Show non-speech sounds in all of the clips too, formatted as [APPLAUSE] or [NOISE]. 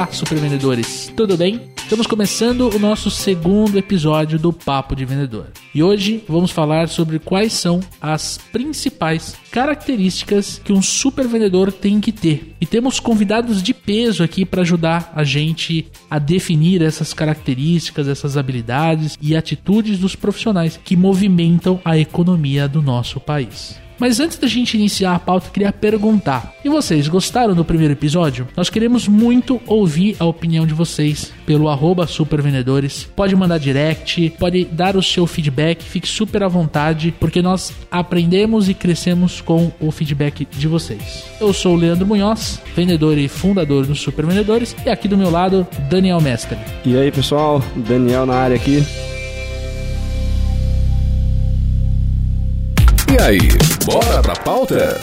Olá, supervendedores, tudo bem? Estamos começando o nosso segundo episódio do Papo de Vendedor. E hoje vamos falar sobre quais são as principais características que um super vendedor tem que ter. E temos convidados de peso aqui para ajudar a gente a definir essas características, essas habilidades e atitudes dos profissionais que movimentam a economia do nosso país. Mas antes da gente iniciar a pauta, queria perguntar: e vocês gostaram do primeiro episódio? Nós queremos muito ouvir a opinião de vocês pelo arroba supervendedores. Pode mandar direct, pode dar o seu feedback, fique super à vontade, porque nós aprendemos e crescemos com o feedback de vocês. Eu sou o Leandro Munhoz, vendedor e fundador dos Supervendedores, e aqui do meu lado, Daniel Mestre. E aí pessoal, Daniel na área aqui. E aí, bora pra pauta?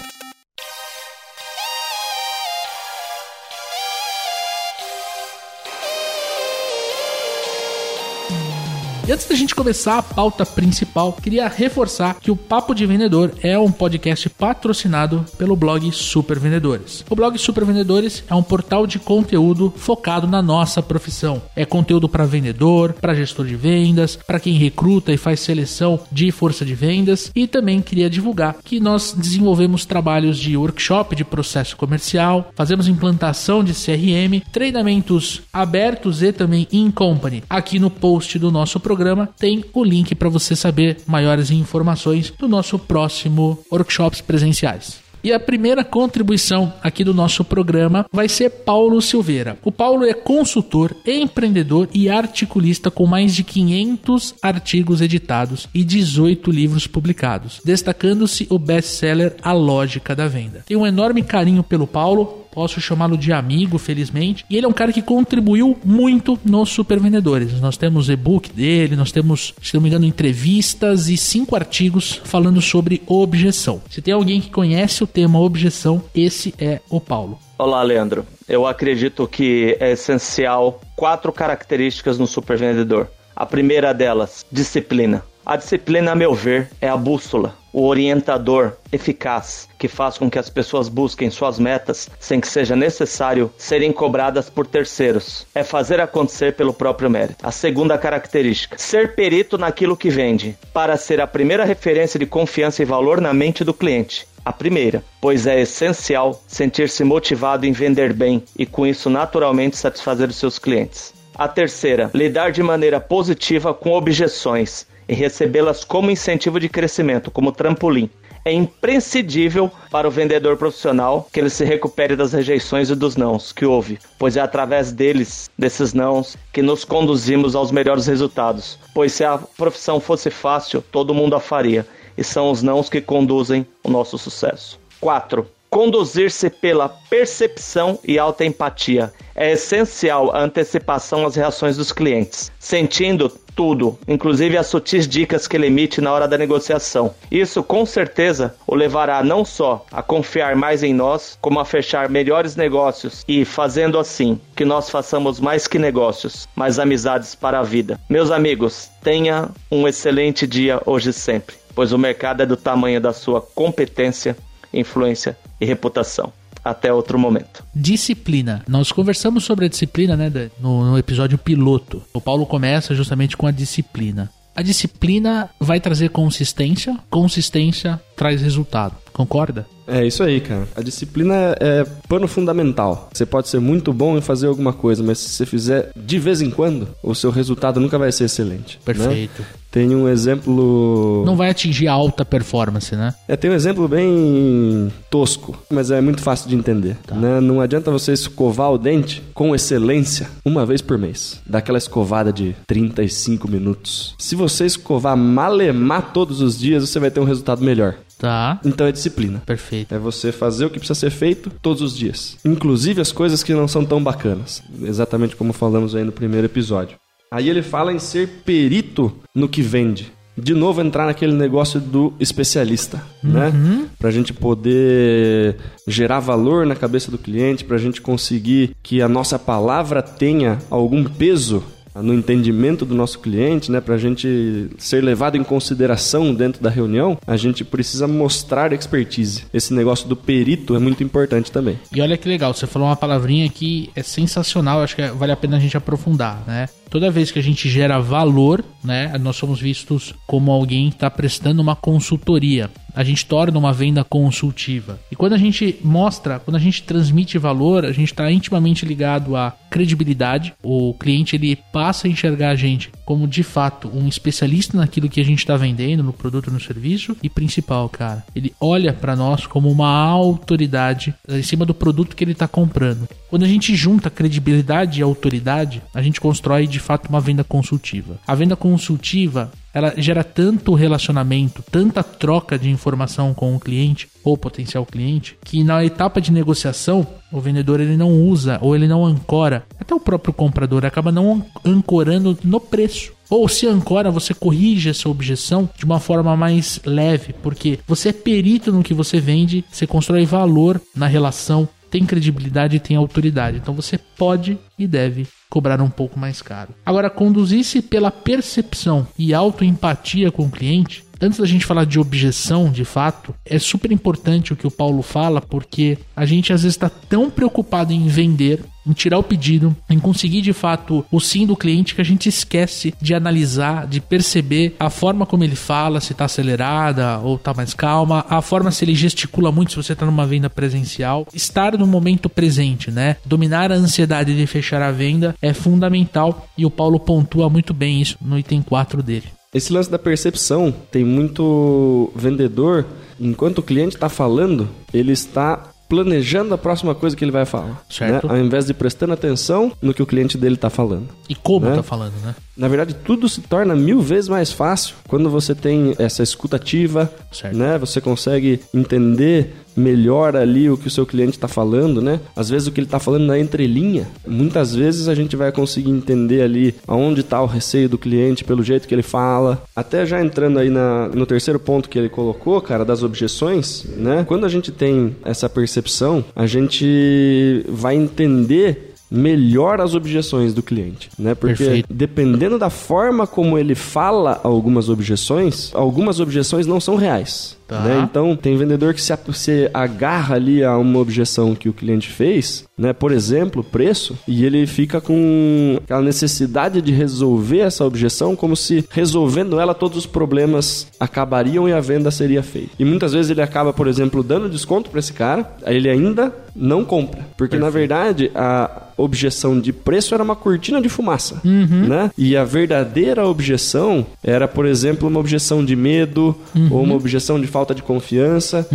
E antes da gente começar a pauta principal, queria reforçar que o Papo de Vendedor é um podcast patrocinado pelo blog Super Vendedores. O blog Super Vendedores é um portal de conteúdo focado na nossa profissão. É conteúdo para vendedor, para gestor de vendas, para quem recruta e faz seleção de força de vendas e também queria divulgar que nós desenvolvemos trabalhos de workshop de processo comercial, fazemos implantação de CRM, treinamentos abertos e também in company. Aqui no post do nosso programa programa tem o link para você saber maiores informações do nosso próximo workshops presenciais. E a primeira contribuição aqui do nosso programa vai ser Paulo Silveira. O Paulo é consultor, empreendedor e articulista com mais de 500 artigos editados e 18 livros publicados, destacando-se o best-seller A Lógica da Venda. Tenho um enorme carinho pelo Paulo, posso chamá-lo de amigo, felizmente. E ele é um cara que contribuiu muito nos Super Vendedores. Nós temos e-book dele, nós temos, se não me engano, entrevistas e cinco artigos falando sobre objeção. Se tem alguém que conhece o tema objeção, esse é o Paulo. Olá, Leandro. Eu acredito que é essencial quatro características no super vendedor. A primeira delas, disciplina. A disciplina, a meu ver, é a bússola, o orientador eficaz que faz com que as pessoas busquem suas metas sem que seja necessário serem cobradas por terceiros. É fazer acontecer pelo próprio mérito. A segunda característica: ser perito naquilo que vende, para ser a primeira referência de confiança e valor na mente do cliente a primeira, pois é essencial sentir-se motivado em vender bem e com isso naturalmente satisfazer os seus clientes. A terceira, lidar de maneira positiva com objeções e recebê-las como incentivo de crescimento, como trampolim. É imprescindível para o vendedor profissional que ele se recupere das rejeições e dos nãos que houve, pois é através deles, desses nãos, que nos conduzimos aos melhores resultados. Pois se a profissão fosse fácil, todo mundo a faria, e são os nãos que conduzem o nosso sucesso. 4. Conduzir-se pela percepção e alta empatia. É essencial a antecipação às reações dos clientes, sentindo tudo, inclusive as sutis dicas que ele emite na hora da negociação. Isso com certeza o levará não só a confiar mais em nós, como a fechar melhores negócios e, fazendo assim, que nós façamos mais que negócios, mas amizades para a vida. Meus amigos, tenha um excelente dia hoje e sempre, pois o mercado é do tamanho da sua competência, influência e reputação até outro momento. Disciplina. Nós conversamos sobre a disciplina, né, no, no episódio piloto. O Paulo começa justamente com a disciplina. A disciplina vai trazer consistência, consistência traz resultado. Concorda? É isso aí, cara. A disciplina é pano fundamental. Você pode ser muito bom em fazer alguma coisa, mas se você fizer de vez em quando, o seu resultado nunca vai ser excelente. Né? Perfeito. Né? Tem um exemplo. Não vai atingir alta performance, né? É, tem um exemplo bem tosco, mas é muito fácil de entender. Tá. Né? Não adianta você escovar o dente com excelência uma vez por mês. Daquela escovada de 35 minutos. Se você escovar malemar todos os dias, você vai ter um resultado melhor. Tá. Então é disciplina. Perfeito. É você fazer o que precisa ser feito todos os dias. Inclusive as coisas que não são tão bacanas. Exatamente como falamos aí no primeiro episódio. Aí ele fala em ser perito no que vende. de novo entrar naquele negócio do especialista, Uhum. né? Pra gente poder gerar valor na cabeça do cliente, pra gente conseguir que a nossa palavra tenha algum peso no entendimento do nosso cliente, né, para a gente ser levado em consideração dentro da reunião, a gente precisa mostrar expertise. Esse negócio do perito é muito importante também. E olha que legal, você falou uma palavrinha que é sensacional, acho que vale a pena a gente aprofundar, né? Toda vez que a gente gera valor, né, nós somos vistos como alguém que está prestando uma consultoria. A gente torna uma venda consultiva. E quando a gente mostra, quando a gente transmite valor, a gente está intimamente ligado à credibilidade. O cliente ele passa a enxergar a gente como de fato um especialista naquilo que a gente está vendendo, no produto, no serviço. E principal, cara, ele olha para nós como uma autoridade em cima do produto que ele está comprando. Quando a gente junta credibilidade e autoridade, a gente constrói de fato uma venda consultiva. A venda consultiva ela gera tanto relacionamento, tanta troca de informação com o cliente ou potencial cliente, que na etapa de negociação, o vendedor ele não usa ou ele não ancora, até o próprio comprador acaba não ancorando no preço. Ou se ancora, você corrige essa objeção de uma forma mais leve, porque você é perito no que você vende, você constrói valor na relação, tem credibilidade e tem autoridade. Então você pode e deve cobrar um pouco mais caro. Agora, conduzir-se pela percepção e autoempatia com o cliente, antes da gente falar de objeção, de fato, é super importante o que o Paulo fala, porque a gente às vezes está tão preocupado em vender, em tirar o pedido, em conseguir de fato o sim do cliente que a gente esquece de analisar, de perceber a forma como ele fala, se está acelerada ou está mais calma, a forma se ele gesticula muito, se você está numa venda presencial, estar no momento presente, né? Dominar a ansiedade de fechar a venda é fundamental e o Paulo pontua muito bem isso no item 4 dele. Esse lance da percepção tem muito vendedor, enquanto o cliente está falando, ele está planejando a próxima coisa que ele vai falar. Certo. né? Ao invés de prestando atenção no que o cliente dele está falando. E como Né? tá falando, né? Na verdade, tudo se torna mil vezes mais fácil quando você tem essa escutativa, Certo. né? Você consegue entender melhor ali o que o seu cliente está falando, né? Às vezes o que ele está falando na entrelinha. Muitas vezes a gente vai conseguir entender ali aonde está o receio do cliente pelo jeito que ele fala. Até já entrando aí na- no terceiro ponto que ele colocou, cara, das objeções, né? Quando a gente tem essa percepção, a gente vai entender melhor as objeções do cliente, né? Porque Perfeito. dependendo da forma como ele fala algumas objeções, algumas objeções não são reais. Tá. né? Então, tem vendedor que se, agarra ali a uma objeção que o cliente fez, né? Por exemplo, preço, e ele fica com aquela necessidade de resolver essa objeção como se resolvendo ela todos os problemas acabariam e a venda seria feita. E muitas vezes ele acaba, por exemplo, dando desconto para esse cara, aí ele ainda não compra, porque na verdade a objeção de preço era uma cortina de fumaça, né? E a verdadeira objeção era, por exemplo, uma objeção de medo ou uma objeção de falta de confiança,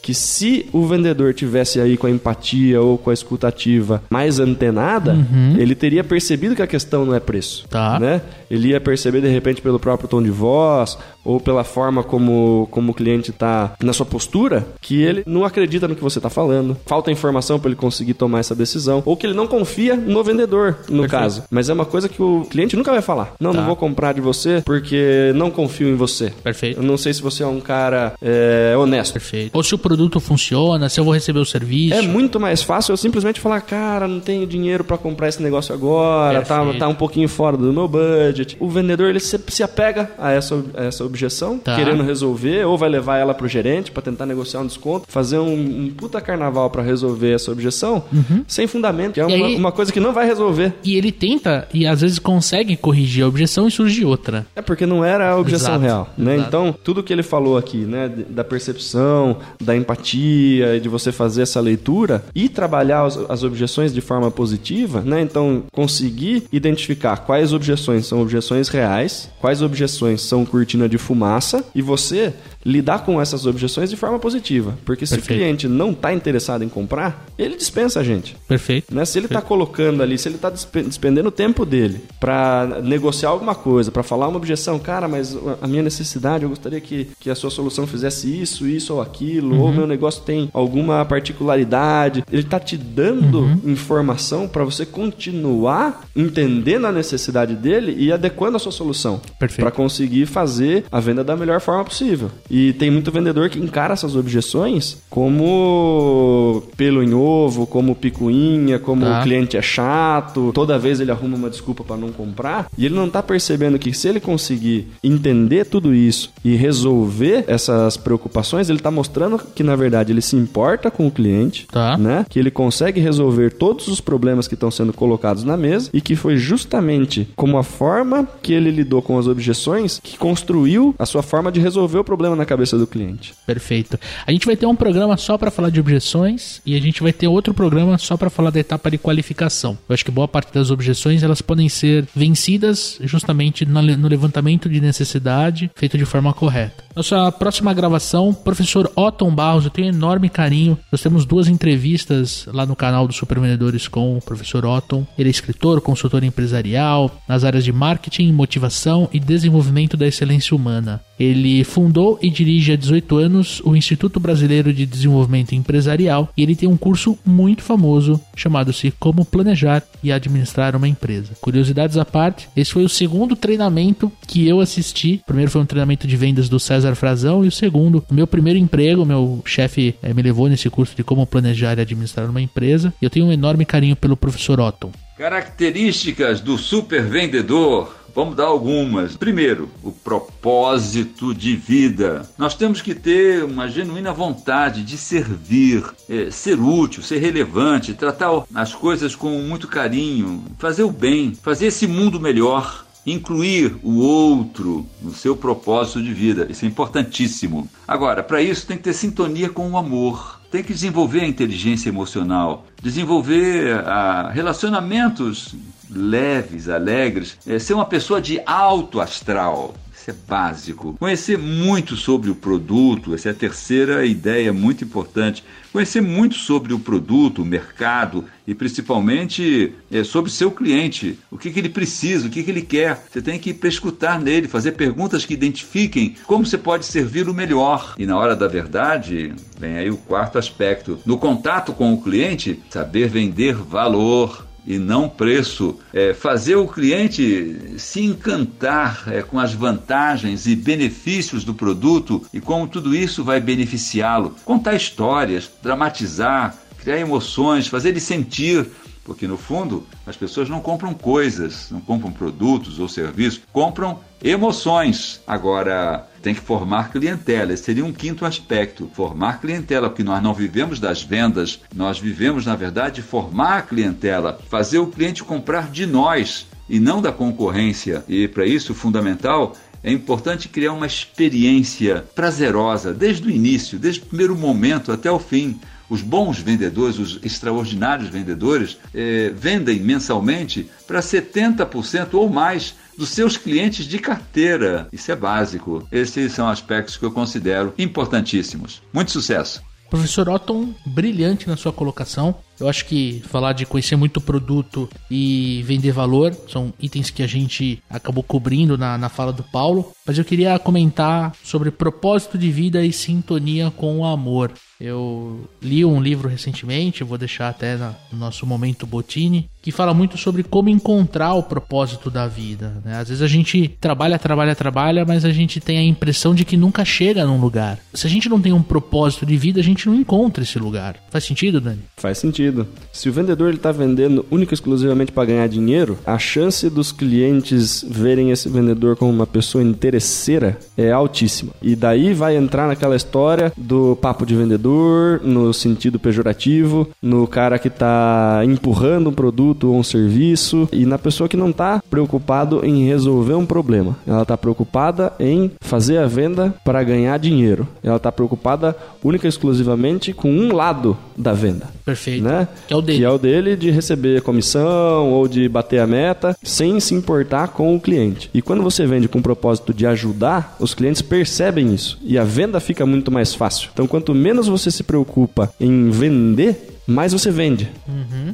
que se o vendedor tivesse aí com a empatia ou com a escutativa mais antenada, ele teria percebido que a questão não é preço, Tá. né? Ele ia perceber de repente pelo próprio tom de voz ou pela forma como, como o cliente está na sua postura, que ele não acredita no que você está falando, falta informação para ele conseguir tomar essa decisão, ou que ele não confia no vendedor, no caso. Mas é uma coisa que o cliente nunca vai falar. Não, Tá. não vou comprar de você porque não confio em você. Perfeito. Eu não sei se você é um cara é, honesto. Perfeito. Ou se o produto funciona, se eu vou receber o serviço. É muito mais fácil eu simplesmente falar, cara, não tenho dinheiro pra comprar esse negócio agora, tá, Perfeito. tá um pouquinho fora do meu budget. O vendedor ele se, se apega a essa, a essa objeção, Tá. querendo resolver, ou vai levar ela pro gerente pra tentar negociar um desconto, fazer um, um puta carnaval pra resolver essa objeção, sem fundamento, que é Uhum. Uma, aí- uma coisa que não vai resolver. E ele tenta e às vezes consegue corrigir a objeção e surge outra. É porque não era a objeção Exato, real, né? exato. Então, tudo que ele falou aqui, né, da percepção, da empatia, e de você fazer essa leitura e trabalhar as, as objeções de forma positiva, né? Então, conseguir identificar quais objeções são objeções reais, quais objeções são cortina de fumaça e você lidar com essas objeções de forma positiva, porque se Perfeito. o cliente não está interessado em comprar, ele dispensa a gente. Perfeito. Né? Se ele está colocando ali, se ele está despendendo o tempo dele para negociar alguma coisa, para falar uma objeção, cara, mas a minha necessidade, eu gostaria que, que a sua solução fizesse isso, isso ou aquilo, ou meu negócio tem alguma particularidade. Ele está te dando informação para você continuar entendendo a necessidade dele e adequando a sua solução Perfeito. para conseguir fazer a venda da melhor forma possível. E tem muito vendedor que encara essas objeções como pelo em ovo, como picuinha, como Tá. o cliente é chato, toda vez ele arruma uma desculpa para não comprar, e ele não tá percebendo que se ele conseguir entender tudo isso e resolver essas preocupações, ele tá mostrando que na verdade ele se importa com o cliente, Tá. né? Que ele consegue resolver todos os problemas que estão sendo colocados na mesa e que foi justamente como a forma que ele lidou com as objeções que construiu a sua forma de resolver o problema na cabeça do cliente. Perfeito. A gente vai ter um programa só para falar de objeções e a gente vai ter outro programa só para falar da etapa de qualificação. Eu acho que boa parte das objeções elas podem ser vencidas justamente no le- no levantamento de necessidade feito de forma correta. Nossa próxima gravação, professor Otton Barros, eu tenho um enorme carinho. Nós temos duas entrevistas lá no canal do Super Vendedores com o professor Otton. Ele é escritor, consultor empresarial nas áreas de marketing, motivação e desenvolvimento da excelência humana. Ele fundou e dirige há 18 anos o Instituto Brasileiro de Desenvolvimento Empresarial e ele tem um curso muito famoso chamado-se Como Planejar e Administrar uma Empresa. Curiosidades à parte, esse foi o segundo treinamento que eu assisti. O primeiro foi um treinamento de vendas do César Frazão e o segundo, meu primeiro emprego, meu chefe eh, me levou nesse curso de como planejar e administrar uma empresa. E eu tenho um enorme carinho pelo professor Otton. Características do super vendedor. Vamos dar algumas. Primeiro, o propósito de vida. Nós temos que ter uma genuína vontade de servir, eh, ser útil, ser relevante, tratar as coisas com muito carinho, fazer o bem, fazer esse mundo melhor. Incluir o outro no seu propósito de vida. Isso é importantíssimo. Agora, para isso tem que ter sintonia com o amor. Tem que desenvolver a inteligência emocional, desenvolver ah, relacionamentos leves, alegres, eh, ser uma pessoa de alto astral. É básico. Conhecer muito sobre o produto, essa é a terceira ideia muito importante. Conhecer muito sobre o produto, o mercado e principalmente eh, sobre seu cliente. O que, que ele precisa, o que, que ele quer. Você tem que prescutar nele, fazer perguntas que identifiquem como você pode servir o melhor. E na hora da verdade, vem aí o quarto aspecto. No contato com o cliente, saber vender valor e não preço. É, fazer o cliente se encantar é, com as vantagens e benefícios do produto e como tudo isso vai beneficiá-lo. Contar histórias, dramatizar, criar emoções, fazer ele sentir. Porque no fundo as pessoas não compram coisas, não compram produtos ou serviços, compram emoções. Agora tem que formar clientela. Esse seria um quinto aspecto. Formar clientela, porque nós não vivemos das vendas, nós vivemos, na verdade, de formar a clientela, fazer o cliente comprar de nós e não da concorrência. E para isso, fundamental é importante criar uma experiência prazerosa desde o início, desde o primeiro momento até o fim. Os bons vendedores, os extraordinários vendedores, eh, vendem mensalmente para 70% ou mais dos seus clientes de carteira. Isso é básico. Esses são aspectos que eu considero importantíssimos. Muito sucesso! Professor Otton, brilhante na sua colocação. Eu acho que falar de conhecer muito produto e vender valor são itens que a gente acabou cobrindo na, na fala do Paulo. Mas eu queria comentar sobre propósito de vida e sintonia com o amor. Eu li um livro recentemente, vou deixar até no nosso momento Botini, que fala muito sobre como encontrar o propósito da vida. né? Às vezes a gente trabalha, trabalha, trabalha, mas a gente tem a impressão de que nunca chega num lugar. Se a gente não tem um propósito de vida, a gente não encontra esse lugar. Faz sentido, Dani? Faz sentido. Se o vendedor está vendendo única e exclusivamente para ganhar dinheiro, a chance dos clientes verem esse vendedor como uma pessoa interesseira é altíssima. E daí vai entrar naquela história do papo de vendedor, no sentido pejorativo, no cara que está empurrando um produto ou um serviço e na pessoa que não está preocupado em resolver um problema. Ela está preocupada em fazer a venda para ganhar dinheiro. Ela está preocupada única e exclusivamente com um lado da venda Perfeito. né? Que é o dele. Que é o dele de receber comissão ou de bater a meta sem se importar com o cliente. E quando você vende com o propósito de ajudar, os clientes percebem isso e a venda fica muito mais fácil. Então, quanto menos você se preocupa em vender, mais você vende.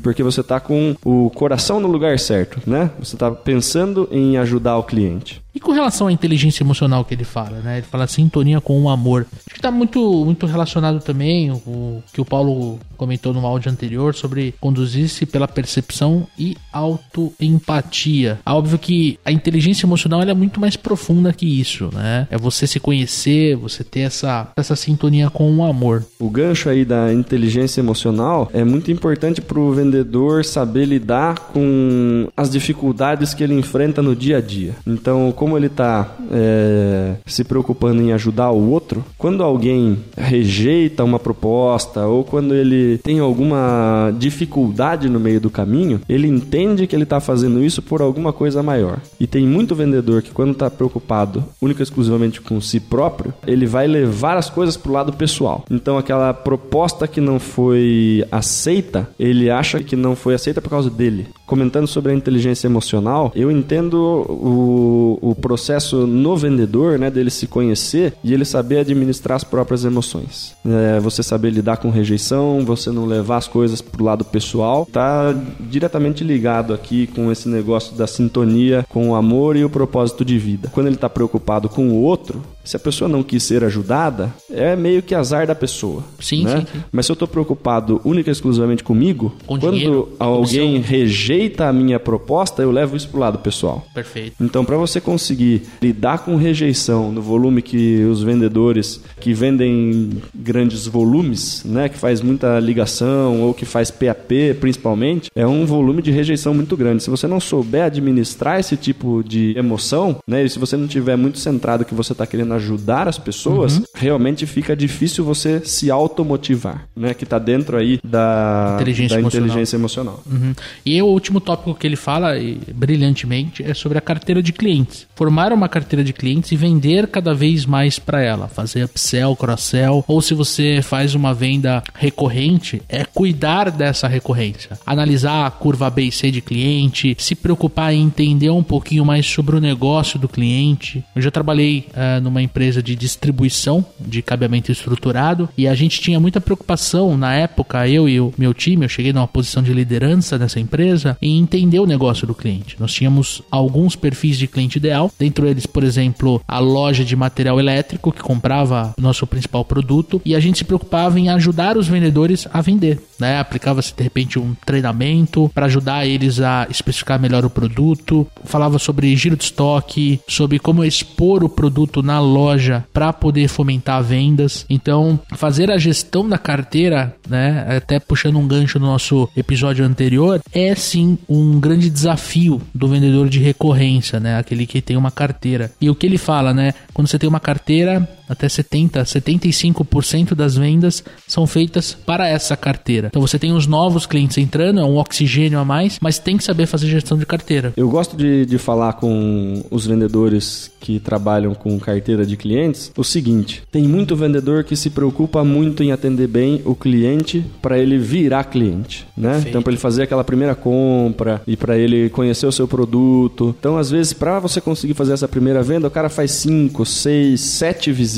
Porque você está com o coração no lugar certo, né? Você está pensando em ajudar o cliente. E com relação à inteligência emocional que ele fala, né? Ele fala sintonia com o amor. Acho que tá muito, muito relacionado também o que o Paulo comentou no áudio anterior sobre conduzir-se pela percepção e autoempatia. Óbvio que a inteligência emocional é muito mais profunda que isso, né? É você se conhecer, você ter essa, essa sintonia com o amor. O gancho aí da inteligência emocional é muito importante para o vendedor saber lidar com as dificuldades que ele enfrenta no dia a dia. Então, como ele está é, se preocupando em ajudar o outro, quando alguém rejeita uma proposta ou quando ele tem alguma dificuldade no meio do caminho, ele entende que ele está fazendo isso por alguma coisa maior. E tem muito vendedor que quando está preocupado única e exclusivamente com si próprio, ele vai levar as coisas para o lado pessoal. Então aquela proposta que não foi aceita, ele acha que não foi aceita por causa dele. Comentando sobre a inteligência emocional, eu entendo o, o processo no vendedor, né, dele se conhecer e ele saber administrar as próprias emoções. É, você saber lidar com rejeição, você não levar as coisas pro lado pessoal, tá diretamente ligado aqui com esse negócio da sintonia com o amor e o propósito de vida. Quando ele está preocupado com o outro, se a pessoa não quis ser ajudada, é meio que azar da pessoa. Sim, né? sim, sim. Mas se eu estou preocupado única e exclusivamente comigo, Com quando dinheiro, alguém comissão. rejeita a minha proposta, eu levo isso pro lado pessoal. Perfeito. Então, para você conseguir lidar com rejeição no volume que os vendedores que vendem grandes volumes, né, que faz muita ligação ou que faz PAP principalmente, é um volume de rejeição muito grande. Se você não souber administrar esse tipo de emoção, né, e se você não tiver muito centrado que você está querendo ajudar as pessoas, Uhum. realmente fica difícil você se automotivar, né, que está dentro aí da Inteligência da emocional. inteligência emocional. Uhum. E o último tópico que ele fala e, brilhantemente é sobre a carteira de clientes. Formar uma carteira de clientes e vender cada vez mais para ela. Fazer upsell, cross-sell. Ou se você faz uma venda recorrente, é cuidar dessa recorrência. Analisar a curva B e C de cliente, se preocupar em entender um pouquinho mais sobre o negócio do cliente. Eu já trabalhei eh, numa empresa de distribuição de cabeamento estruturado e a gente tinha muita preocupação na época, eu e o meu time, eu cheguei numa posição de liderança nessa empresa, em entender o negócio do cliente. Nós tínhamos alguns perfis de cliente ideal, dentre eles, por exemplo, a loja de material elétrico que comprava nosso principal produto e a gente se preocupava em ajudar os vendedores a vender, né? Aplicava-se de repente um treinamento para ajudar eles a especificar melhor o produto, falava sobre giro de estoque, sobre como expor o produto na loja para poder fomentar vendas. Então, fazer a gestão da carteira, né, até puxando um gancho no nosso episódio anterior, é sim um grande desafio do vendedor de recorrência, né, aquele que tem uma carteira. E o que ele fala, né, quando você tem uma carteira, até 70, 75% das vendas são feitas para essa carteira. Então você tem os novos clientes entrando, é um oxigênio a mais, mas tem que saber fazer gestão de carteira. Eu gosto de, de falar com os vendedores que trabalham com carteira de clientes o seguinte: tem muito vendedor que se preocupa muito em atender bem o cliente para ele virar cliente, né? Então para ele fazer aquela primeira compra e para ele conhecer o seu produto. Então às vezes para você conseguir fazer essa primeira venda, o cara faz cinco, seis, sete visitas,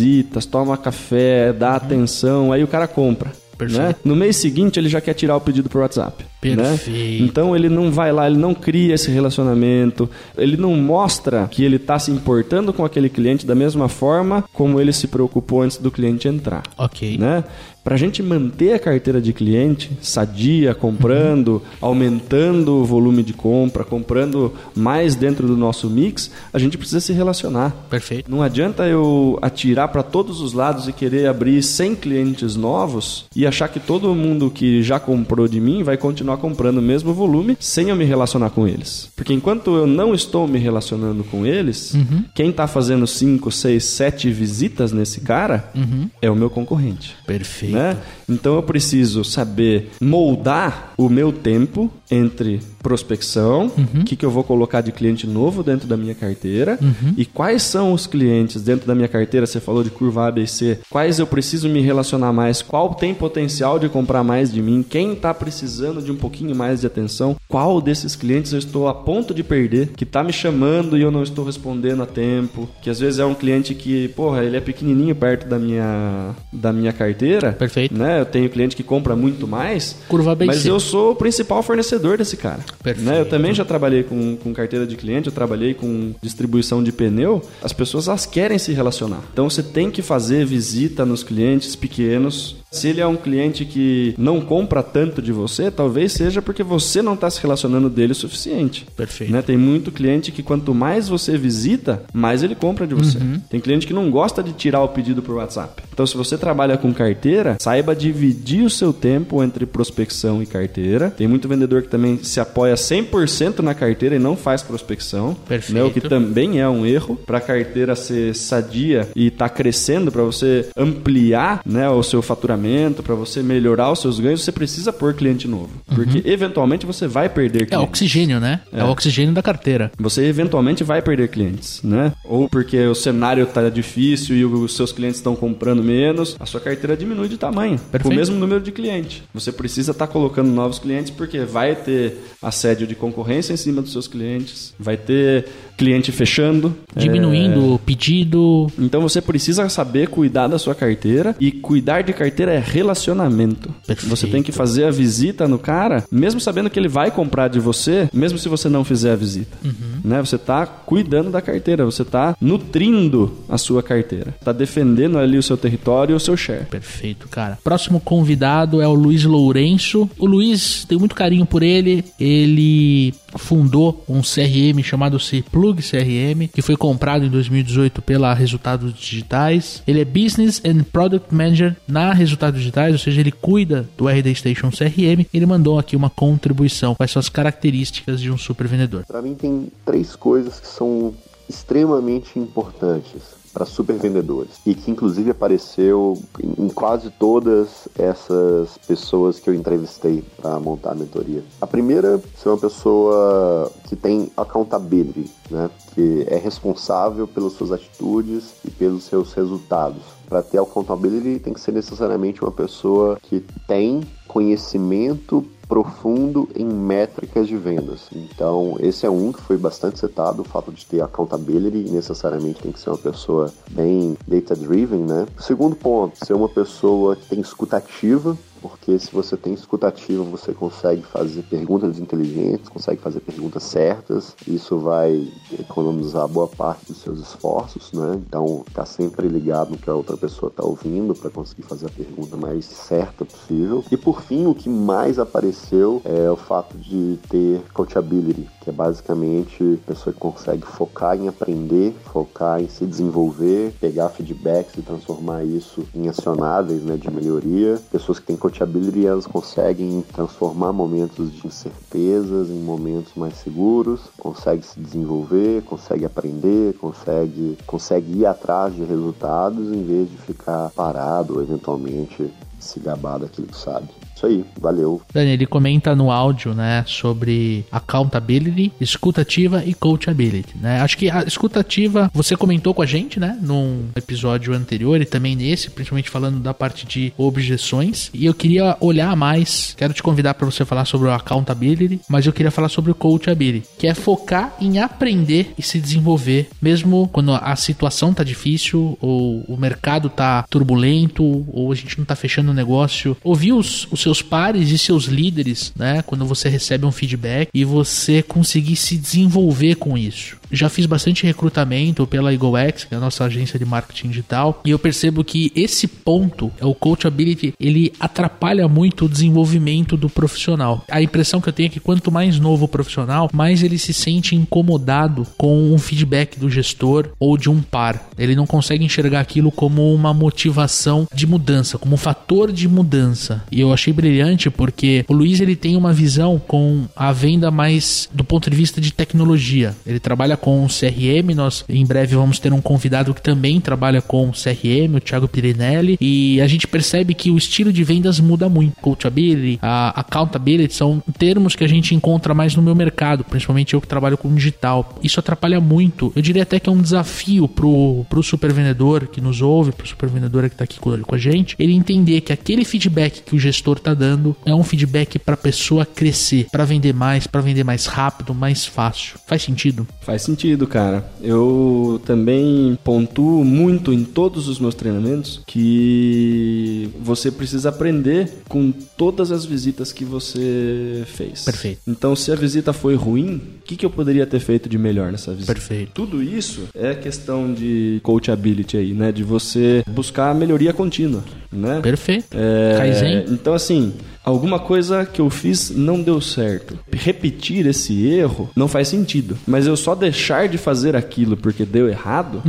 toma café, dá atenção, aí o cara compra. Né? No mês seguinte ele já quer tirar o pedido pro WhatsApp. né? Perfeito. Então ele não vai lá, ele não cria esse relacionamento, ele não mostra que ele está se importando com aquele cliente da mesma forma como ele se preocupou antes do cliente entrar. Ok. Né? Para a gente manter a carteira de cliente sadia, comprando, aumentando o volume de compra, comprando mais dentro do nosso mix, a gente precisa se relacionar. Perfeito. Não adianta eu atirar para todos os lados e querer abrir 100 clientes novos e achar que todo mundo que já comprou de mim vai continuar comprando o mesmo volume sem eu me relacionar com eles. Porque enquanto eu não estou me relacionando com eles, quem está fazendo 5, 6, 7 visitas nesse cara é o meu concorrente Perfeito. Né? Então eu preciso saber moldar o meu tempo entre prospecção, o que, que eu vou colocar de cliente novo dentro da minha carteira e quais são os clientes dentro da minha carteira. Você falou de curva ABC, quais eu preciso me relacionar mais, qual tem potencial de comprar mais de mim, quem está precisando de um pouquinho mais de atenção, qual desses clientes eu estou a ponto de perder, que tá me chamando e eu não estou respondendo a tempo, que às vezes é um cliente que, porra, ele é pequenininho perto da minha da minha carteira. Perfeito. Né? Eu tenho cliente que compra muito mais. Curva bem Mas eu sou o principal fornecedor desse cara. Perfeito. Né? Eu também já trabalhei com, com carteira de cliente, eu trabalhei com distribuição de pneu. As pessoas elas querem se relacionar. Então você tem que fazer visita nos clientes pequenos se ele é um cliente que não compra tanto de você, talvez seja porque você não está se relacionando dele o suficiente. Perfeito. Né? Tem muito cliente que quanto mais você visita, mais ele compra de você. Uhum. Tem cliente que não gosta de tirar o pedido por WhatsApp. Então, se você trabalha com carteira, saiba dividir o seu tempo entre prospecção e carteira. Tem muito vendedor que também se apoia 100% na carteira e não faz prospecção. Perfeito. Né? O que também é um erro. Para a carteira ser sadia e estar tá crescendo, para você ampliar né, o seu faturamento para você melhorar os seus ganhos, você precisa pôr cliente novo. Porque eventualmente você vai perder clientes. É oxigênio, né? É. é. o oxigênio da carteira. Você eventualmente vai perder clientes, né? Ou porque o cenário tá difícil e os seus clientes estão comprando menos, a sua carteira diminui de tamanho. Perfeito. Com o mesmo número de cliente. Você precisa estar tá colocando novos clientes porque vai ter assédio de concorrência em cima dos seus clientes, vai ter cliente fechando, diminuindo o pedido. Então você precisa saber cuidar da sua carteira e cuidar de carteira é relacionamento. Perfeito. Você tem que fazer a visita no cara, mesmo sabendo que ele vai comprar de você, mesmo se você não fizer a visita. Uhum. Né? Você está cuidando da carteira, você está nutrindo a sua carteira, está defendendo ali o seu território e o seu share. Perfeito, cara. Próximo convidado é o Luiz Lourenço. O Luiz, tem muito carinho por ele. Ele fundou um CRM chamado Plug CRM, que foi comprado em 2018 pela Resultados Digitais. Ele é Business and Product Manager na Resultados Digitais, ou seja, ele cuida do RD Station CRM. Ele mandou aqui uma contribuição. Quais são as características de um super vendedor? Para mim tem três coisas que são extremamente importantes para super vendedores e que inclusive apareceu em quase todas essas pessoas que eu entrevistei para montar a mentoria. A primeira ser uma pessoa que tem accountability, né? que é responsável pelas suas atitudes e pelos seus resultados. Para ter accountability tem que ser necessariamente uma pessoa que tem conhecimento profundo em métricas de vendas. Então, esse é um que foi bastante citado, o fato de ter accountability, necessariamente tem que ser uma pessoa bem data-driven, né? segundo ponto, ser uma pessoa que tem escutativa, porque se você tem escutativa, você consegue fazer perguntas inteligentes, consegue fazer perguntas certas, isso vai economizar boa parte dos seus esforços, né? Então, tá sempre ligado no que a outra pessoa está ouvindo para conseguir fazer a pergunta mais certa possível. E por fim, o que mais apareceu é o fato de ter coachability, que é basicamente a pessoa que consegue focar em aprender, focar em se desenvolver, pegar feedbacks e transformar isso em acionáveis, né, de melhoria. Pessoas que têm coachability, elas conseguem transformar momentos de incertezas em momentos mais seguros, consegue se desenvolver, consegue aprender, consegue, consegue ir atrás de resultados em vez de ficar parado ou eventualmente se gabar daquilo que sabe. Isso aí, valeu. Dani, ele comenta no áudio, né, sobre accountability, escutativa e coachability, né? Acho que a escutativa você comentou com a gente, né, num episódio anterior e também nesse, principalmente falando da parte de objeções. E eu queria olhar mais, quero te convidar para você falar sobre o accountability, mas eu queria falar sobre o coachability, que é focar em aprender e se desenvolver, mesmo quando a situação tá difícil ou o mercado tá turbulento ou a gente não tá fechando o negócio. Ouvir os, os seus pares e seus líderes, né? Quando você recebe um feedback e você conseguir se desenvolver com isso. Já fiz bastante recrutamento pela EagleX, que é a nossa agência de marketing digital, e eu percebo que esse ponto, o coachability, ele atrapalha muito o desenvolvimento do profissional. A impressão que eu tenho é que quanto mais novo o profissional, mais ele se sente incomodado com um feedback do gestor ou de um par. Ele não consegue enxergar aquilo como uma motivação de mudança, como um fator de mudança. E eu achei brilhante porque o Luiz ele tem uma visão com a venda mais do ponto de vista de tecnologia. Ele trabalha trabalha com CRM. Nós em breve vamos ter um convidado que também trabalha com CRM, o Thiago Pirinelli, e a gente percebe que o estilo de vendas muda muito. Coachability, a accountability são termos que a gente encontra mais no meu mercado, principalmente eu que trabalho com digital. Isso atrapalha muito. Eu diria até que é um desafio pro, pro super vendedor que nos ouve, pro super vendedor que está aqui com, com a gente, ele entender que aquele feedback que o gestor está dando é um feedback para pessoa crescer, para vender mais, para vender mais rápido, mais fácil. Faz sentido? Faz sentido, cara. Eu também pontuo muito em todos os meus treinamentos que você precisa aprender com todas as visitas que você fez. Perfeito. Então, se a visita foi ruim, o que, que eu poderia ter feito de melhor nessa visita? Perfeito. Tudo isso é questão de coachability aí, né? De você buscar a melhoria contínua, né? Perfeito. É, Kaizen. Então, assim, alguma coisa que eu fiz não deu certo. Repetir esse erro não faz sentido. Mas eu só deixar de fazer aquilo porque deu errado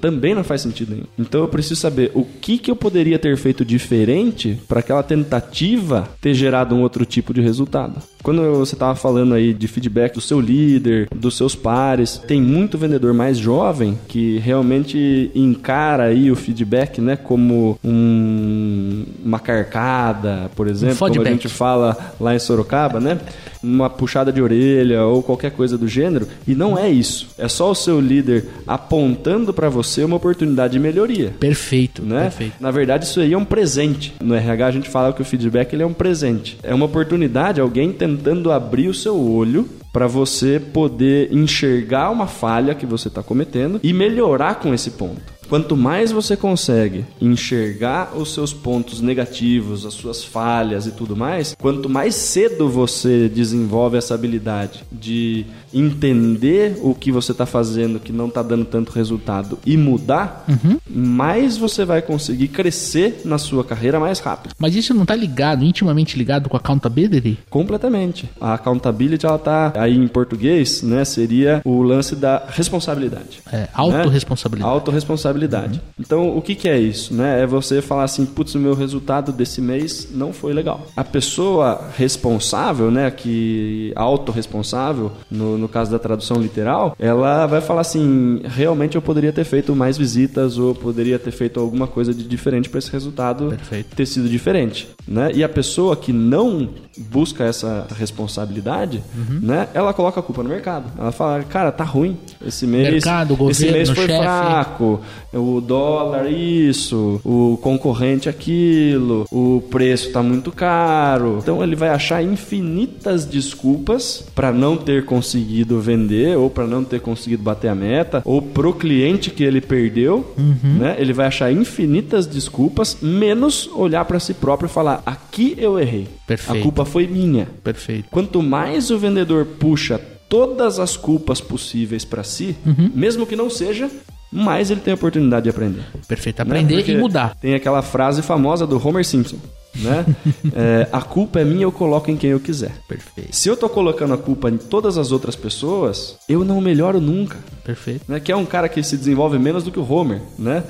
também não faz sentido nenhum. Então eu preciso saber o que, que eu poderia ter feito diferente para aquela tentativa ter gerado um outro tipo de resultado. Quando você estava falando aí de feedback do seu líder, dos seus pares, tem muito vendedor mais jovem que realmente encara aí o feedback, né, como um, uma carcada, por exemplo, como a gente fala lá em Sorocaba, né? Uma puxada de orelha ou qualquer coisa do gênero. E não é isso. É só o seu líder apontando para você uma oportunidade de melhoria. Perfeito. Né? Perfeito. Na verdade, isso aí é um presente. No RH a gente fala que o feedback ele é um presente. É uma oportunidade, alguém tentando abrir o seu olho para você poder enxergar uma falha que você está cometendo e melhorar com esse ponto. Quanto mais você consegue enxergar os seus pontos negativos, as suas falhas e tudo mais, quanto mais cedo você desenvolve essa habilidade de entender o que você está fazendo que não está dando tanto resultado e mudar, mais você vai conseguir crescer na sua carreira mais rápido. Mas isso não tá ligado, intimamente ligado com accountability? Completamente. A accountability, ela tá aí em português, né? Seria o lance da responsabilidade. É, autorresponsabilidade. Né? Autoresponsabilidade. Então, o que, que é isso, né? É você falar assim, putz, o meu resultado desse mês não foi legal. A pessoa responsável, né? Que autorresponsável, no, no caso da tradução literal, ela vai falar assim, realmente eu poderia ter feito mais visitas ou poderia ter feito alguma coisa de diferente para esse resultado Perfeito. ter sido diferente, né? E a pessoa que não busca essa responsabilidade, Uhum. né? Ela coloca a culpa no mercado. Ela fala, cara, tá ruim esse mês. Mercado, esse governo, mês foi chefe. fraco. O dólar isso, o concorrente aquilo, o preço tá muito caro. Então ele vai achar infinitas desculpas para não ter conseguido vender ou para não ter conseguido bater a meta ou pro cliente que ele perdeu, Uhum. né? Ele vai achar infinitas desculpas menos olhar para si próprio e falar: "Aqui eu errei. Perfeito. A culpa foi minha". Perfeito. Quanto mais o vendedor puxa todas as culpas possíveis para si, Uhum. mesmo que não seja, mais ele tem a oportunidade de aprender. Perfeito. né? Aprender Porque e mudar. Tem aquela frase famosa do Homer Simpson, né? [LAUGHS] É, a culpa é minha, eu coloco em quem eu quiser. Perfeito. Se eu tô colocando a culpa em todas as outras pessoas, eu não melhoro nunca. Perfeito. Né? Que é um cara que se desenvolve menos do que o Homer, né?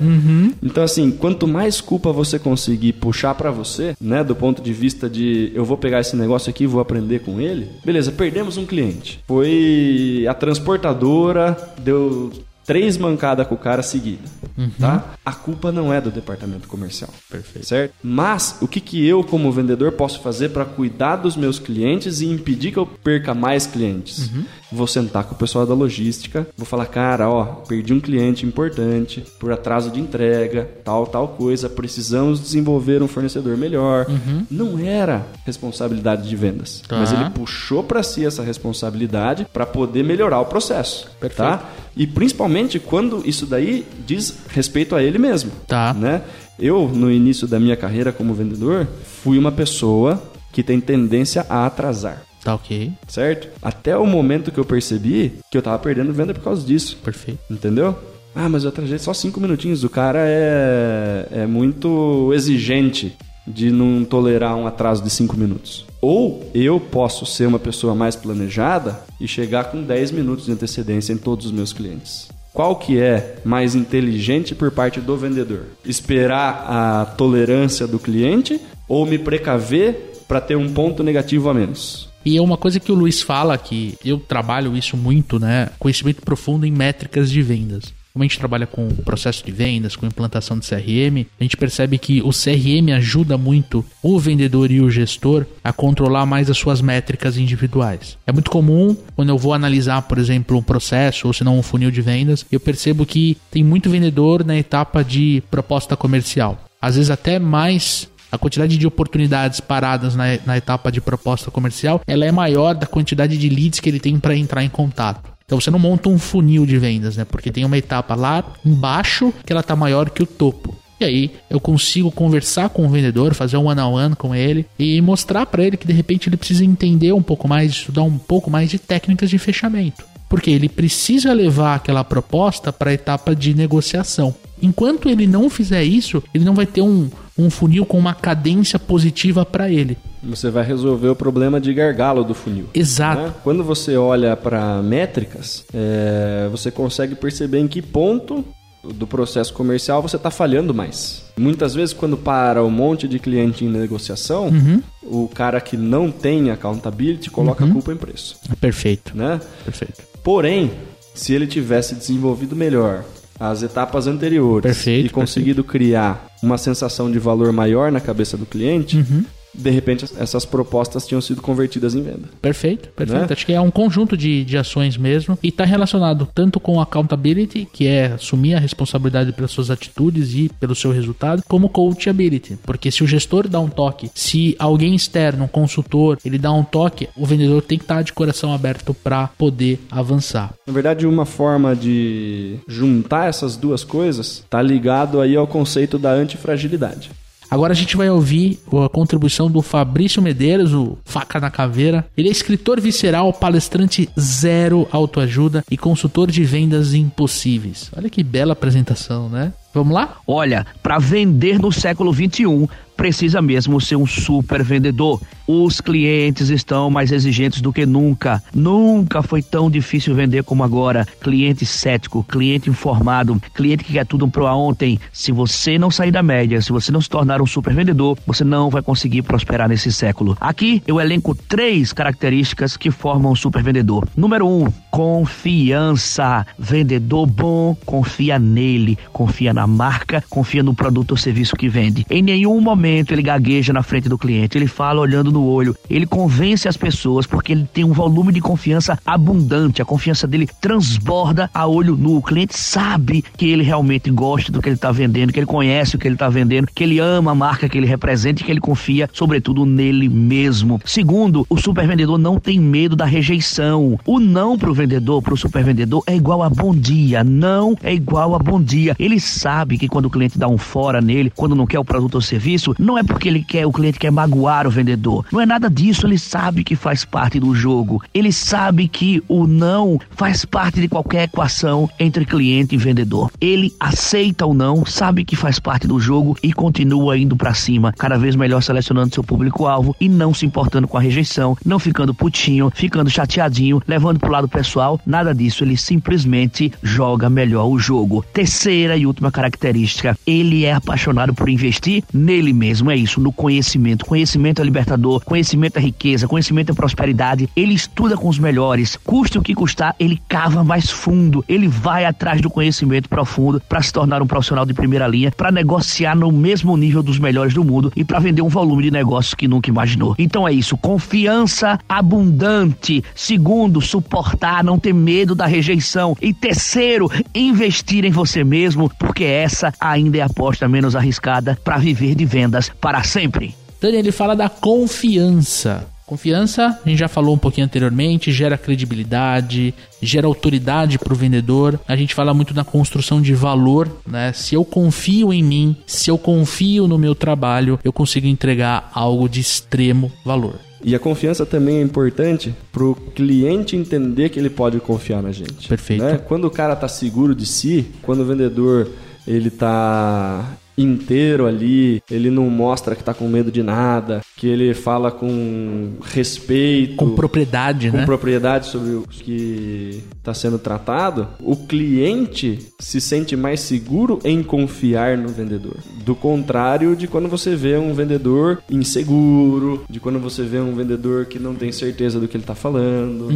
Então assim, quanto mais culpa você conseguir puxar pra você, né, do ponto de vista de eu vou pegar esse negócio aqui vou aprender com ele. Beleza, perdemos um cliente. Foi a transportadora deu três mancadas com o cara seguida, tá? A culpa não é do departamento comercial. Perfeito. Certo? Mas o que, que eu, como vendedor, posso fazer para cuidar dos meus clientes e impedir que eu perca mais clientes? Vou sentar com o pessoal da logística, vou falar, cara, ó, perdi um cliente importante por atraso de entrega, tal, tal coisa, precisamos desenvolver um fornecedor melhor. Não era responsabilidade de vendas, Tá. mas ele puxou para si essa responsabilidade para poder melhorar o processo, Perfeito. tá? E principalmente quando isso daí diz respeito a ele mesmo Tá. né? Eu, no início da minha carreira como vendedor, fui uma pessoa que tem tendência a atrasar, Tá ok. certo? Até o momento que eu percebi que eu tava perdendo venda por causa disso, Perfeito. entendeu? Ah, mas eu atrasei só cinco minutinhos. O cara é, é muito exigente de não tolerar um atraso de cinco minutos. Ou eu posso ser uma pessoa mais planejada e chegar com 10 minutos de antecedência em todos os meus clientes. Qual que é mais inteligente por parte do vendedor? Esperar a tolerância do cliente ou me precaver para ter um ponto negativo a menos? E é uma coisa que o Luiz fala que eu trabalho isso muito, né? Conhecimento profundo em métricas de vendas. Como a gente trabalha com processo de vendas, com implantação de CRM, a gente percebe que o CRM ajuda muito o vendedor e o gestor a controlar mais as suas métricas individuais. É muito comum quando eu vou analisar, por exemplo, um processo ou se não um funil de vendas, eu percebo que tem muito vendedor na etapa de proposta comercial. Às vezes até mais a quantidade de oportunidades paradas na, na, etapa de proposta comercial, ela é maior da quantidade de leads que ele tem para entrar em contato. Então você não monta um funil de vendas, né? Porque tem uma etapa lá embaixo que ela tá maior que o topo. E aí eu consigo conversar com o vendedor, fazer um one on one com ele e mostrar para ele que de repente ele precisa entender um pouco mais, estudar um pouco mais de técnicas de fechamento. Porque ele precisa levar aquela proposta para a etapa de negociação. Enquanto ele não fizer isso, ele não vai ter um, um funil com uma cadência positiva para ele. Você vai resolver o problema de gargalo do funil. Exato. Né? Quando você olha para métricas, é, você consegue perceber em que ponto do processo comercial você está falhando mais. Muitas vezes, quando para um monte de cliente em negociação, uhum. o cara que não tem accountability coloca uhum. a culpa em preço. Perfeito. Né? Perfeito. Porém, se ele tivesse desenvolvido melhor as etapas anteriores perfeito, e conseguido perfeito. criar uma sensação de valor maior na cabeça do cliente, uhum de repente essas propostas tinham sido convertidas em venda. Perfeito, perfeito. Né? Acho que é um conjunto de, de ações mesmo e está relacionado tanto com accountability, que é assumir a responsabilidade pelas suas atitudes e pelo seu resultado, como coachability, porque se o gestor dá um toque, se alguém externo, um consultor, ele dá um toque, o vendedor tem que estar de coração aberto para poder avançar. Na verdade, uma forma de juntar essas duas coisas está ligado aí ao conceito da antifragilidade. Agora a gente vai ouvir a contribuição do Fabrício Medeiros, o Faca na Caveira. Ele é escritor visceral, palestrante zero autoajuda e consultor de vendas impossíveis. Olha que bela apresentação, né? Vamos lá? Olha, para vender no século 21, precisa mesmo ser um super vendedor. Os clientes estão mais exigentes do que nunca. Nunca foi tão difícil vender como agora. Cliente cético, cliente informado, cliente que quer tudo para ontem. Se você não sair da média, se você não se tornar um super vendedor, você não vai conseguir prosperar nesse século. Aqui eu elenco três características que formam um super vendedor. Número um, confiança. Vendedor bom confia nele, confia na marca, confia no produto ou serviço que vende. Em nenhum momento ele gagueja na frente do cliente, ele fala olhando no olho, ele convence as pessoas porque ele tem um volume de confiança abundante, a confiança dele transborda a olho nu. O cliente sabe que ele realmente gosta do que ele está vendendo, que ele conhece o que ele está vendendo, que ele ama a marca que ele representa e que ele confia, sobretudo, nele mesmo. Segundo, o supervendedor não tem medo da rejeição. O não para o vendedor, para o supervendedor, é igual a bom dia. Não é igual a bom dia. Ele sabe que quando o cliente dá um fora nele, quando não quer o produto ou serviço, não é porque ele quer, o cliente quer magoar o vendedor. Não é nada disso, ele sabe que faz parte do jogo. Ele sabe que o não faz parte de qualquer equação entre cliente e vendedor. Ele aceita o não, sabe que faz parte do jogo e continua indo para cima, cada vez melhor selecionando seu público-alvo e não se importando com a rejeição, não ficando putinho, ficando chateadinho, levando pro lado pessoal, nada disso, ele simplesmente joga melhor o jogo. Terceira e última característica, ele é apaixonado por investir nele mesmo é isso, no conhecimento. Conhecimento é libertador, conhecimento é riqueza, conhecimento é prosperidade. Ele estuda com os melhores, custe o que custar, ele cava mais fundo, ele vai atrás do conhecimento profundo para se tornar um profissional de primeira linha, para negociar no mesmo nível dos melhores do mundo e para vender um volume de negócios que nunca imaginou. Então é isso, confiança abundante. Segundo, não ter medo da rejeição. E terceiro, investir em você mesmo, porque essa ainda é a aposta menos arriscada para viver de vendas para sempre. Dani, ele fala da confiança. Confiança, a gente já falou um pouquinho anteriormente, gera credibilidade, gera autoridade para o vendedor. A gente fala muito na construção de valor, né? Se eu confio em mim, se eu confio no meu trabalho, eu consigo entregar algo de extremo valor. E a confiança também é importante para o cliente entender que ele pode confiar na gente. Perfeito. Né? Quando o cara está seguro de si, quando o vendedor ele está inteiro ali, ele não mostra que tá com medo de nada, que ele fala com respeito, Com propriedade, com né? propriedade sobre o que está sendo tratado, o cliente se sente mais seguro em confiar no vendedor. Do contrário de quando você vê um vendedor inseguro, de quando você vê um vendedor que não tem certeza do que ele está falando,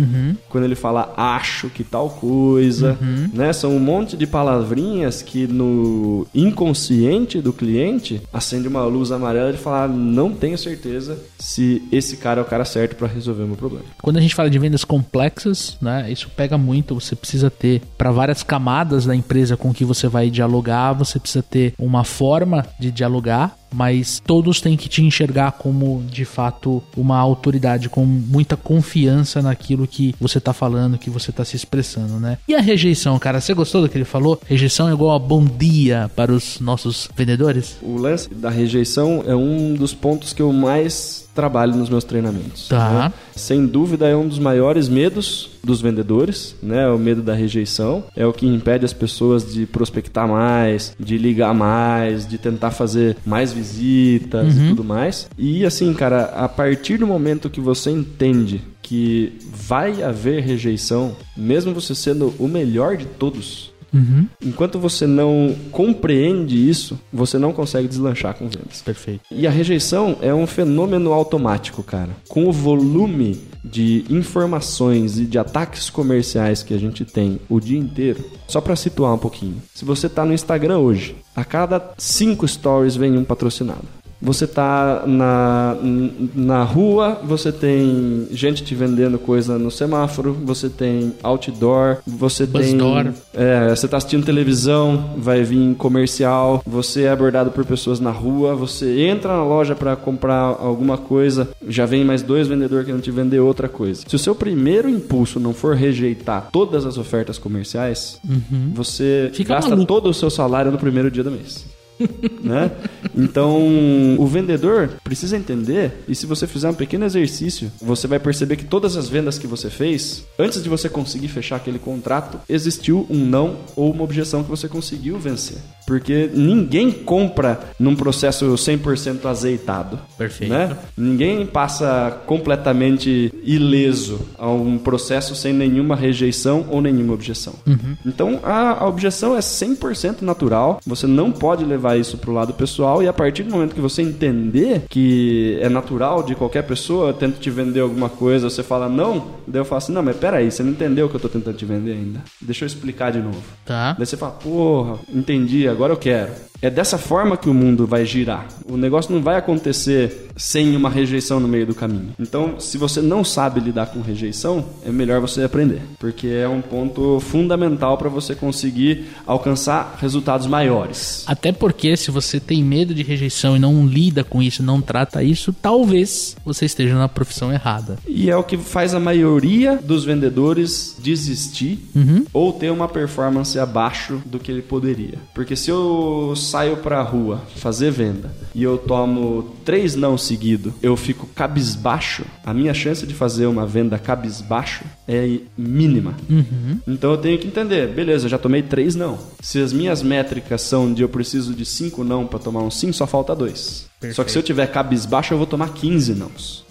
quando ele fala acho que tal coisa, né? São um monte de palavrinhas que no inconsciente do cliente acende uma luz amarela de falar não tenho certeza se esse cara é o cara certo para resolver o meu problema. Quando a gente fala de vendas complexas, né, isso pega muito. Você precisa ter para várias camadas da empresa com que você vai dialogar, você precisa ter uma forma de dialogar, mas todos têm que te enxergar como de fato uma autoridade, com muita confiança naquilo que você tá falando, que você tá se expressando, né? E a rejeição, cara, você gostou do que ele falou? Rejeição é igual a bom dia para os nossos vendedores? O lance da rejeição é um dos pontos que eu mais trabalho nos meus treinamentos. Tá. né? Sem dúvida é um dos maiores medos dos vendedores, né? O medo da rejeição é o que impede as pessoas de prospectar mais, de ligar mais, de tentar fazer mais visitas e tudo mais. E assim, cara, a partir do momento que você entende que vai haver rejeição, mesmo você sendo o melhor de todos, Enquanto você não compreende isso, você não consegue deslanchar com vendas. Perfeito. E a rejeição é um fenômeno automático, cara. Com o volume de informações e de ataques comerciais que a gente tem o dia inteiro, só para situar um pouquinho. Se você tá no Instagram hoje, a cada cinco stories vem um patrocinado. Você tá na, na rua, você tem gente te vendendo coisa no semáforo, você tem outdoor, você Buzzdoor. tem. É, você tá assistindo televisão, vai vir comercial, você é abordado por pessoas na rua, você entra na loja para comprar alguma coisa, já vem mais dois vendedores que vão te vender outra coisa. Se o seu primeiro impulso não for rejeitar todas as ofertas comerciais, você Fica gasta maluco. todo o seu salário no primeiro dia do mês [LAUGHS] né? Então, o vendedor precisa entender, e se você fizer um pequeno exercício, você vai perceber que todas as vendas que você fez, antes de você conseguir fechar aquele contrato, existiu um não ou uma objeção que você conseguiu vencer. Porque ninguém compra num processo 100% azeitado. Perfeito. Né? Ninguém passa completamente ileso a um processo sem nenhuma rejeição ou nenhuma objeção. Então a, a objeção é 100% natural, você não pode levar isso pro lado pessoal e a partir do momento que você entender que é natural de qualquer pessoa, tenta te vender alguma coisa, você fala não, daí eu falo assim, não, mas peraí, você não entendeu o que eu tô tentando te vender ainda. Deixa eu explicar de novo. Tá. Daí você fala, porra, entendi, agora eu quero. É dessa forma que o mundo vai girar. O negócio não vai acontecer sem uma rejeição no meio do caminho. Então, se você não sabe lidar com rejeição, é melhor você aprender, porque é um ponto fundamental para você conseguir alcançar resultados maiores. Até porque se você tem medo de rejeição e não lida com isso, não trata isso, talvez você esteja na profissão errada. E é o que faz a maioria dos vendedores desistir ou ter uma performance abaixo do que ele poderia. Porque se eu saio pra rua fazer venda e eu tomo três não seguido, eu fico cabisbaixo, a minha chance de fazer uma venda cabisbaixo é mínima. Então eu tenho que entender, beleza, eu já tomei três não. Se as minhas métricas são de eu preciso de cinco não pra tomar um sim, só falta dois. Só que se eu tiver cabisbaixo, eu vou tomar 15 nãos.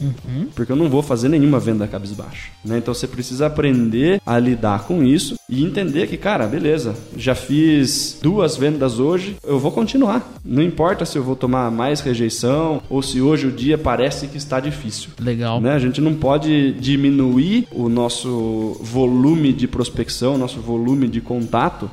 Porque eu não vou fazer nenhuma venda cabisbaixo. Né? Então você precisa aprender a lidar com isso e entender que, cara, beleza, já fiz duas vendas hoje, eu vou continuar. Não importa se eu vou tomar mais rejeição ou se hoje o dia parece que está difícil. Legal. Né? A gente não pode diminuir o nosso volume de prospecção, nosso volume de contato,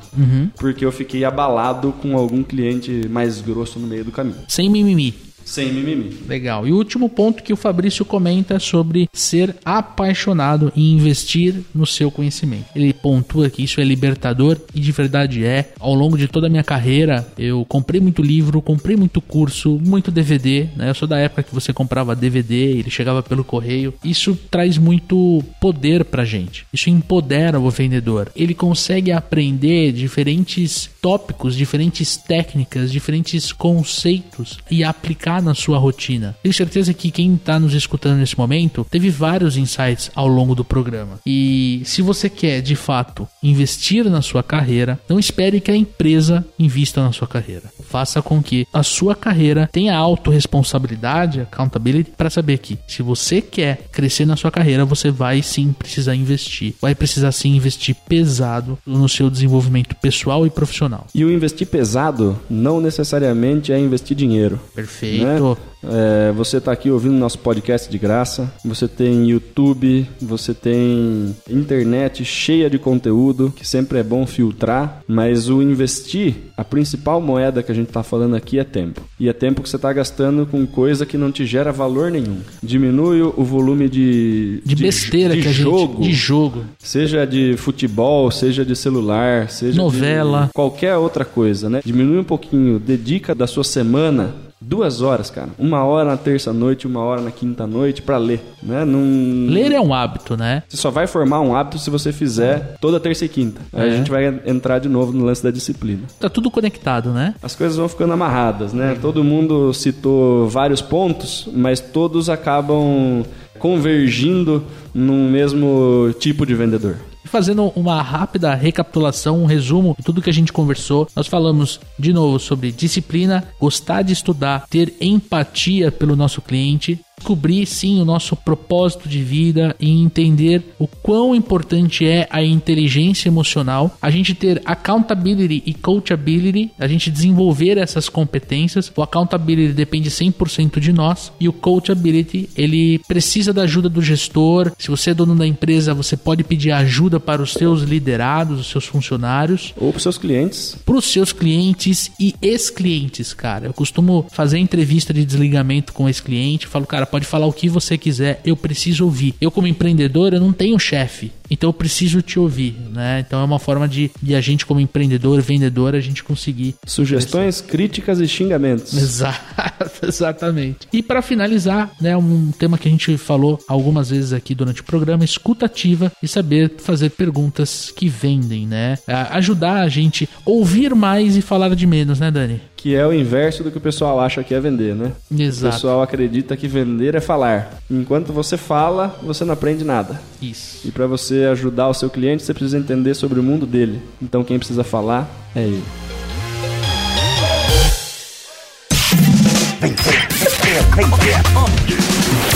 porque eu fiquei abalado com algum cliente mais grosso no meio do caminho. Sem mimimi. Sem mimimi. Legal. E o último ponto que o Fabrício comenta é sobre ser apaixonado em investir no seu conhecimento. Ele pontua que isso é libertador e de verdade é. Ao longo de toda a minha carreira, eu comprei muito livro, comprei muito curso, muito DVD. Né? Eu sou da época que você comprava DVD, ele chegava pelo correio. Isso traz muito poder pra gente. Isso empodera o vendedor. Ele consegue aprender diferentes tópicos, diferentes técnicas, diferentes conceitos e aplicar encaixar na sua rotina. Tenho certeza que quem está nos escutando nesse momento teve vários insights ao longo do programa. E se você quer de fato investir na sua carreira, não espere que a empresa invista na sua carreira. Faça com que a sua carreira tenha autorresponsabilidade, accountability, para saber que se você quer crescer na sua carreira, você vai sim precisar investir. Vai precisar sim investir pesado no seu desenvolvimento pessoal e profissional. E o investir pesado não necessariamente é investir dinheiro. Perfeito. Né? É, você está aqui ouvindo nosso podcast de graça. Você tem YouTube, você tem internet cheia de conteúdo, que sempre é bom filtrar. Mas o investir, a principal moeda que a gente está falando aqui é tempo. E é tempo que você está gastando com coisa que não te gera valor nenhum. Diminui o volume de, De besteira de que a jogo, gente. De jogo. Seja de futebol, seja de celular, seja Novela. de qualquer outra coisa, né? Diminui um pouquinho, dedica da sua semana duas horas, cara. Uma hora na terça-noite, uma hora na quinta-noite pra ler, né? Não... Ler é um hábito, né? Você só vai formar um hábito se você fizer toda terça e quinta. Aí É. a gente vai entrar de novo no lance da disciplina. Tá tudo conectado, né? As coisas vão ficando amarradas, né? Todo mundo citou vários pontos, mas todos acabam convergindo num mesmo tipo de vendedor. Fazendo uma rápida recapitulação, um resumo de tudo que a gente conversou, nós falamos de novo sobre disciplina, gostar de estudar, ter empatia pelo nosso cliente, descobrir sim o nosso propósito de vida e entender o quão importante é a inteligência emocional, a gente ter accountability e coachability, a gente desenvolver essas competências. O accountability depende 100% de nós e o coachability, ele precisa da ajuda do gestor. Se você é dono da empresa, você pode pedir ajuda para os seus liderados, os seus funcionários Ou pros seus clientes. para os seus clientes e ex-clientes, cara. Eu costumo fazer entrevista de desligamento com esse cliente, falo, cara, pode falar o que você quiser, eu preciso ouvir. Eu como empreendedor, eu não tenho chefe, então eu preciso te ouvir, né? Então é uma forma de, de a gente como empreendedor, vendedor, a gente conseguir Sugestões, críticas e xingamentos. Exato, [LAUGHS] exatamente. E para finalizar, né, um tema que a gente falou algumas vezes aqui durante o programa, escuta ativa e saber fazer perguntas que vendem, né? A- Ajudar a gente ouvir mais e falar de menos, né, Dani? Que é o inverso do que o pessoal acha que é vender, né? O Exato. pessoal acredita que vender é falar. Enquanto você fala, você não aprende nada. Isso. E para você ajudar o seu cliente, você precisa entender sobre o mundo dele. Então quem precisa falar é ele.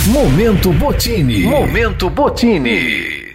Momento Botini. Momento Botini.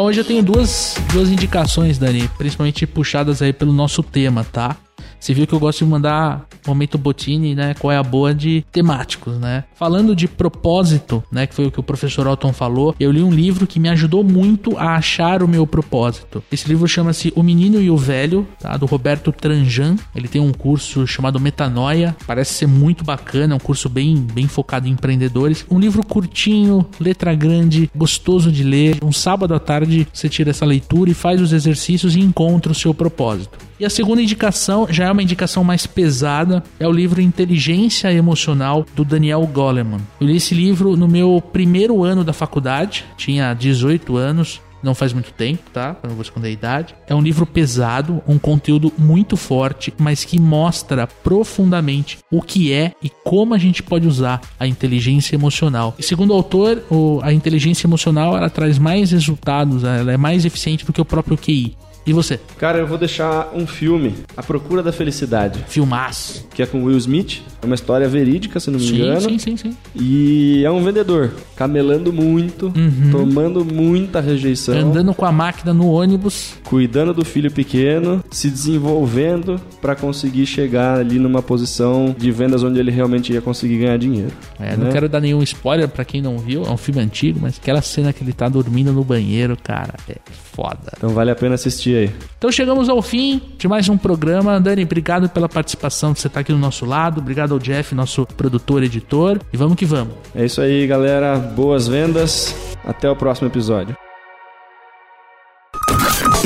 Então hoje eu tenho duas, duas indicações, Dani, principalmente puxadas aí pelo nosso tema, tá? Você viu que eu gosto de mandar momento Botini, né? Qual é a boa de temáticos, né? Falando de propósito, né? Que foi o que o professor Alton falou. Eu li um livro que me ajudou muito a achar o meu propósito. Esse livro chama-se O Menino e o Velho, tá? Do Roberto Tranjan. Ele tem um curso chamado Metanoia. Parece ser muito bacana, é um curso bem, bem focado em empreendedores. Um livro curtinho, letra grande, gostoso de ler. Um sábado à tarde você tira essa leitura e faz os exercícios e encontra o seu propósito. E a segunda indicação já é uma indicação mais pesada, é o livro Inteligência Emocional do Daniel Goleman. Eu li esse livro no meu primeiro ano da faculdade, tinha 18 anos. Não faz muito tempo, tá? Eu não vou esconder a idade. É um livro pesado, um conteúdo muito forte, mas que mostra profundamente o que é e como a gente pode usar a inteligência emocional. E segundo o autor, a inteligência emocional ela traz mais resultados, ela é mais eficiente do que o próprio QI. E você? Cara, eu vou deixar um filme, A Procura da Felicidade, Filmaço. que é com Will Smith. É uma história verídica, se não me Sim, engano. sim, sim, sim. E é um vendedor, camelando muito, tomando muita rejeição, Andando com a máquina no ônibus. cuidando do filho pequeno, se desenvolvendo para conseguir chegar ali numa posição de vendas onde ele realmente ia conseguir ganhar dinheiro. É, não né? quero dar nenhum spoiler pra quem não viu, é um filme antigo, mas aquela cena que ele tá dormindo no banheiro, cara, é foda. Então vale a pena assistir aí. Então chegamos ao fim de mais um programa. Dani, obrigado pela participação, de você estar aqui do nosso lado. Obrigado ao Jeff, nosso produtor, editor. E vamos que vamos. É isso aí, galera. Boas vendas. Até o próximo episódio.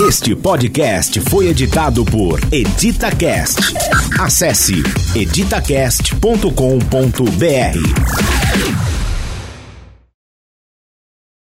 Este podcast foi editado por EditaCast. Acesse editacast.com.br.